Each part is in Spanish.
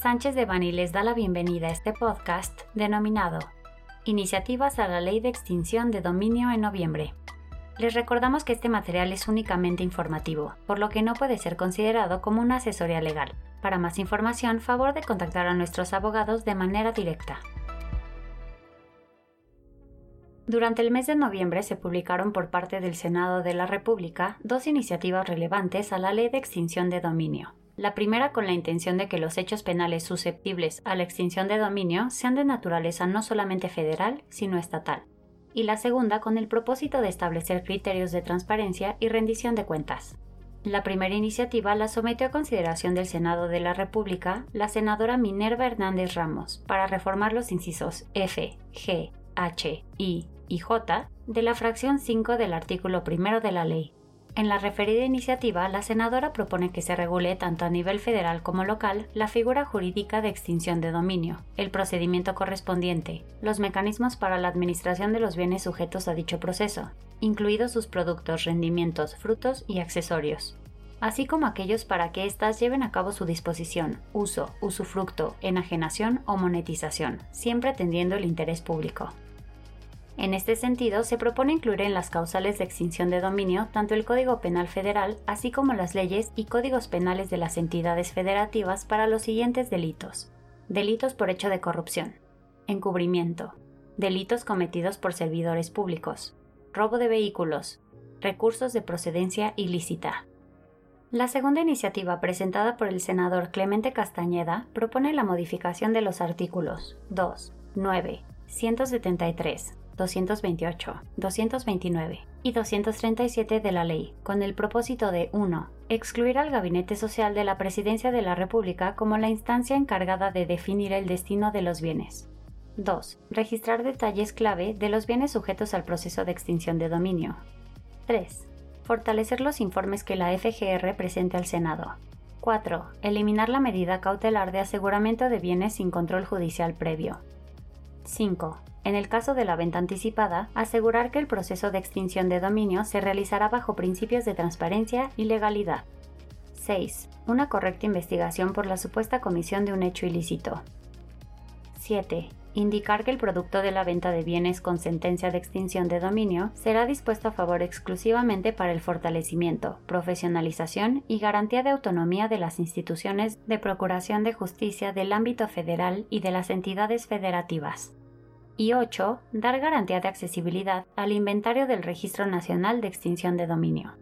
Sánchez de Bani les da la bienvenida a este podcast denominado Iniciativas a la Ley de Extinción de Dominio en noviembre. Les recordamos que este material es únicamente informativo, por lo que no puede ser considerado como una asesoría legal. Para más información, favor de contactar a nuestros abogados de manera directa. Durante el mes de noviembre se publicaron por parte del Senado de la República dos iniciativas relevantes a la Ley de Extinción de Dominio, la primera con la intención de que los hechos penales susceptibles a la extinción de dominio sean de naturaleza no solamente federal, sino estatal, y la segunda con el propósito de establecer criterios de transparencia y rendición de cuentas. La primera iniciativa la sometió a consideración del Senado de la República la senadora Minerva Hernández Ramos para reformar los incisos F, G, H, I y J de la fracción 5 del artículo primero de la ley, en la referida iniciativa, la senadora propone que se regule tanto a nivel federal como local la figura jurídica de extinción de dominio, el procedimiento correspondiente, los mecanismos para la administración de los bienes sujetos a dicho proceso, incluidos sus productos, rendimientos, frutos y accesorios, así como aquellos para que éstas lleven a cabo su disposición, uso, usufructo, enajenación o monetización, siempre atendiendo el interés público. En este sentido, se propone incluir en las causales de extinción de dominio tanto el Código Penal Federal, así como las leyes y códigos penales de las entidades federativas para los siguientes delitos. Delitos por hecho de corrupción, encubrimiento, delitos cometidos por servidores públicos, robo de vehículos, recursos de procedencia ilícita. La segunda iniciativa presentada por el senador Clemente Castañeda propone la modificación de los artículos 2, 9, 173, 228, 229 y 237 de la ley, con el propósito de 1. Excluir al Gabinete Social de la Presidencia de la República como la instancia encargada de definir el destino de los bienes. 2. Registrar detalles clave de los bienes sujetos al proceso de extinción de dominio. 3. Fortalecer los informes que la FGR presente al Senado. 4. Eliminar la medida cautelar de aseguramiento de bienes sin control judicial previo. 5. En el caso de la venta anticipada, asegurar que el proceso de extinción de dominio se realizará bajo principios de transparencia y legalidad. 6. Una correcta investigación por la supuesta comisión de un hecho ilícito. 7. Indicar que el producto de la venta de bienes con sentencia de extinción de dominio será dispuesto a favor exclusivamente para el fortalecimiento, profesionalización y garantía de autonomía de las instituciones de procuración de justicia del ámbito federal y de las entidades federativas y 8. Dar garantía de accesibilidad al inventario del Registro Nacional de Extinción de Dominio.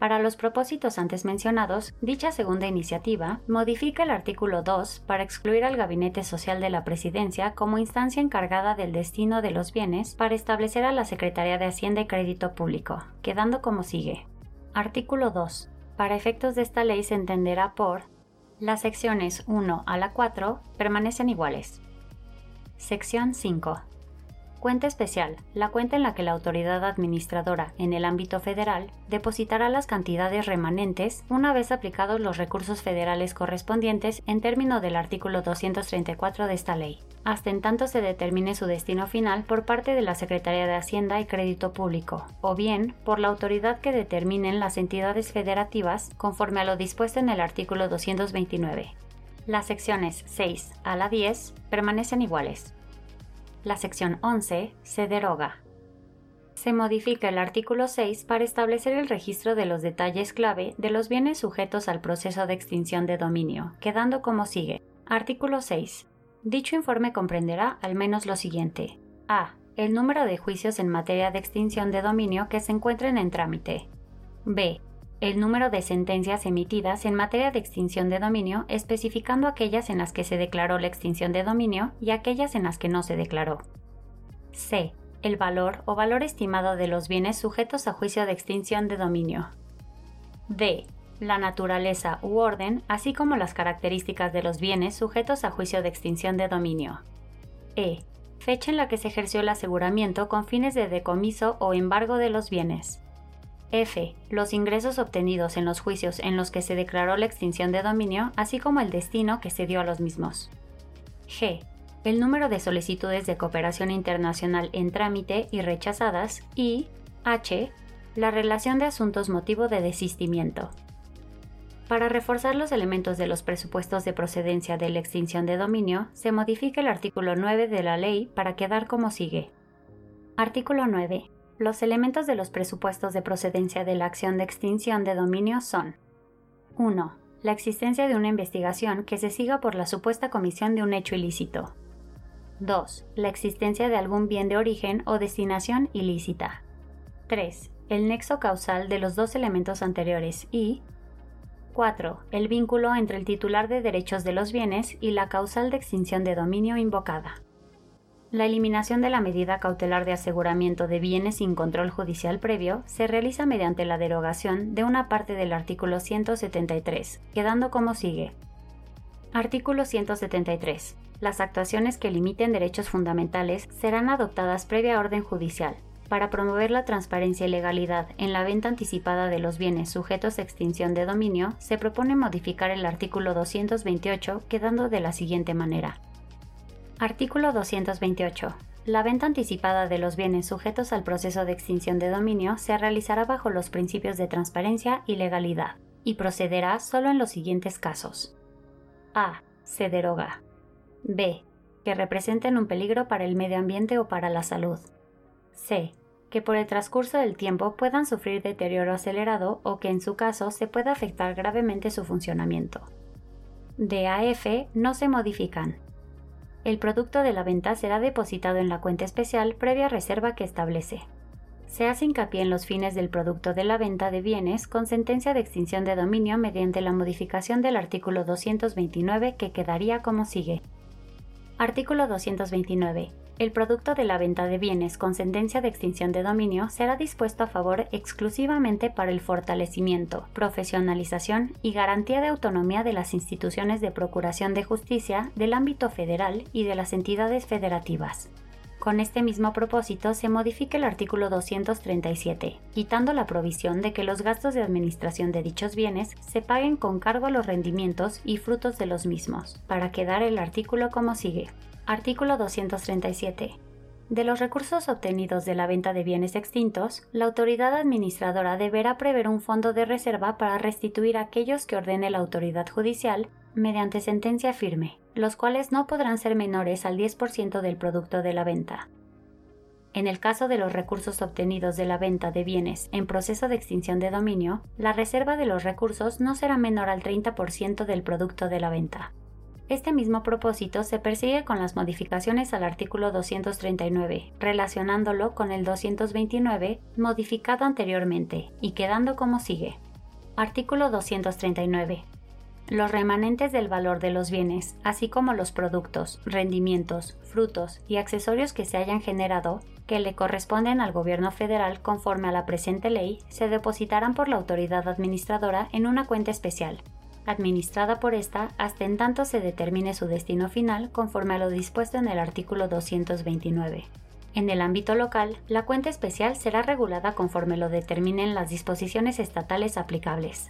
Para los propósitos antes mencionados, dicha segunda iniciativa modifica el artículo 2 para excluir al Gabinete Social de la Presidencia como instancia encargada del destino de los bienes para establecer a la Secretaría de Hacienda y Crédito Público, quedando como sigue. Artículo 2. Para efectos de esta ley se entenderá por las secciones 1 a la 4 permanecen iguales. Sección 5. Cuenta especial. La cuenta en la que la autoridad administradora en el ámbito federal depositará las cantidades remanentes una vez aplicados los recursos federales correspondientes en término del artículo 234 de esta ley, hasta en tanto se determine su destino final por parte de la Secretaría de Hacienda y Crédito Público, o bien por la autoridad que determinen las entidades federativas conforme a lo dispuesto en el artículo 229. Las secciones 6 a la 10 permanecen iguales. La sección 11 se deroga. Se modifica el artículo 6 para establecer el registro de los detalles clave de los bienes sujetos al proceso de extinción de dominio, quedando como sigue. Artículo 6. Dicho informe comprenderá al menos lo siguiente. A. El número de juicios en materia de extinción de dominio que se encuentren en trámite. B el número de sentencias emitidas en materia de extinción de dominio, especificando aquellas en las que se declaró la extinción de dominio y aquellas en las que no se declaró. C. El valor o valor estimado de los bienes sujetos a juicio de extinción de dominio. D. La naturaleza u orden, así como las características de los bienes sujetos a juicio de extinción de dominio. E. Fecha en la que se ejerció el aseguramiento con fines de decomiso o embargo de los bienes. F. Los ingresos obtenidos en los juicios en los que se declaró la extinción de dominio, así como el destino que se dio a los mismos. G. El número de solicitudes de cooperación internacional en trámite y rechazadas. Y H. La relación de asuntos motivo de desistimiento. Para reforzar los elementos de los presupuestos de procedencia de la extinción de dominio, se modifica el artículo 9 de la ley para quedar como sigue. Artículo 9. Los elementos de los presupuestos de procedencia de la acción de extinción de dominio son 1. La existencia de una investigación que se siga por la supuesta comisión de un hecho ilícito. 2. La existencia de algún bien de origen o destinación ilícita. 3. El nexo causal de los dos elementos anteriores y 4. El vínculo entre el titular de derechos de los bienes y la causal de extinción de dominio invocada. La eliminación de la medida cautelar de aseguramiento de bienes sin control judicial previo se realiza mediante la derogación de una parte del artículo 173, quedando como sigue. Artículo 173. Las actuaciones que limiten derechos fundamentales serán adoptadas previa orden judicial, para promover la transparencia y legalidad en la venta anticipada de los bienes sujetos a extinción de dominio, se propone modificar el artículo 228 quedando de la siguiente manera. Artículo 228. La venta anticipada de los bienes sujetos al proceso de extinción de dominio se realizará bajo los principios de transparencia y legalidad, y procederá solo en los siguientes casos. A. Se deroga. B. Que representen un peligro para el medio ambiente o para la salud. C que por el transcurso del tiempo puedan sufrir deterioro acelerado o que en su caso se pueda afectar gravemente su funcionamiento. D a F no se modifican. El producto de la venta será depositado en la cuenta especial previa reserva que establece. Se hace hincapié en los fines del producto de la venta de bienes con sentencia de extinción de dominio mediante la modificación del artículo 229 que quedaría como sigue. Artículo 229 el producto de la venta de bienes con sentencia de extinción de dominio será dispuesto a favor exclusivamente para el fortalecimiento, profesionalización y garantía de autonomía de las instituciones de procuración de justicia del ámbito federal y de las entidades federativas. Con este mismo propósito se modifica el artículo 237, quitando la provisión de que los gastos de administración de dichos bienes se paguen con cargo a los rendimientos y frutos de los mismos, para quedar el artículo como sigue. Artículo 237. De los recursos obtenidos de la venta de bienes extintos, la autoridad administradora deberá prever un fondo de reserva para restituir aquellos que ordene la autoridad judicial mediante sentencia firme, los cuales no podrán ser menores al 10% del producto de la venta. En el caso de los recursos obtenidos de la venta de bienes en proceso de extinción de dominio, la reserva de los recursos no será menor al 30% del producto de la venta. Este mismo propósito se persigue con las modificaciones al artículo 239, relacionándolo con el 229 modificado anteriormente y quedando como sigue. Artículo 239. Los remanentes del valor de los bienes, así como los productos, rendimientos, frutos y accesorios que se hayan generado, que le corresponden al Gobierno federal conforme a la presente ley, se depositarán por la autoridad administradora en una cuenta especial, administrada por esta hasta en tanto se determine su destino final conforme a lo dispuesto en el artículo 229. En el ámbito local, la cuenta especial será regulada conforme lo determinen las disposiciones estatales aplicables.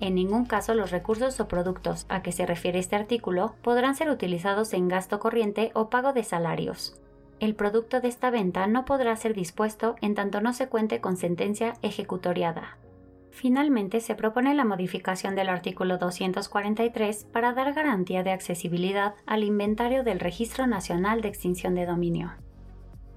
En ningún caso los recursos o productos a que se refiere este artículo podrán ser utilizados en gasto corriente o pago de salarios. El producto de esta venta no podrá ser dispuesto en tanto no se cuente con sentencia ejecutoriada. Finalmente, se propone la modificación del artículo 243 para dar garantía de accesibilidad al inventario del Registro Nacional de Extinción de Dominio.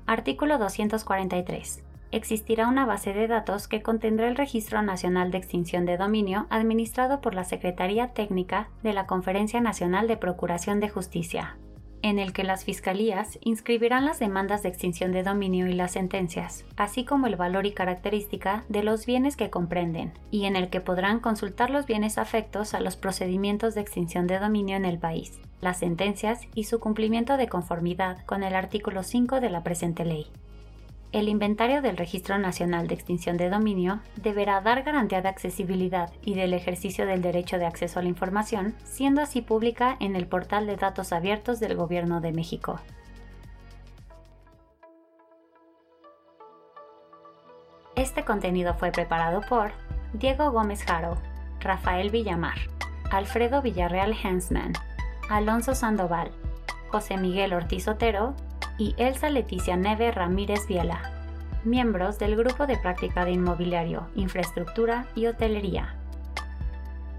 Artículo 243. Existirá una base de datos que contendrá el Registro Nacional de Extinción de Dominio administrado por la Secretaría Técnica de la Conferencia Nacional de Procuración de Justicia, en el que las fiscalías inscribirán las demandas de extinción de dominio y las sentencias, así como el valor y característica de los bienes que comprenden, y en el que podrán consultar los bienes afectos a los procedimientos de extinción de dominio en el país, las sentencias y su cumplimiento de conformidad con el artículo 5 de la presente ley el inventario del Registro Nacional de Extinción de Dominio deberá dar garantía de accesibilidad y del ejercicio del derecho de acceso a la información, siendo así pública en el portal de datos abiertos del Gobierno de México. Este contenido fue preparado por Diego Gómez Jaro, Rafael Villamar, Alfredo Villarreal Hensman, Alonso Sandoval, José Miguel Ortiz Otero y Elsa Leticia Neve Ramírez Viela, miembros del Grupo de Práctica de Inmobiliario, Infraestructura y Hotelería.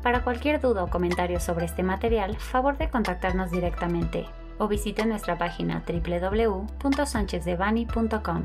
Para cualquier duda o comentario sobre este material, favor de contactarnos directamente o visite nuestra página www.sanchezdevani.com.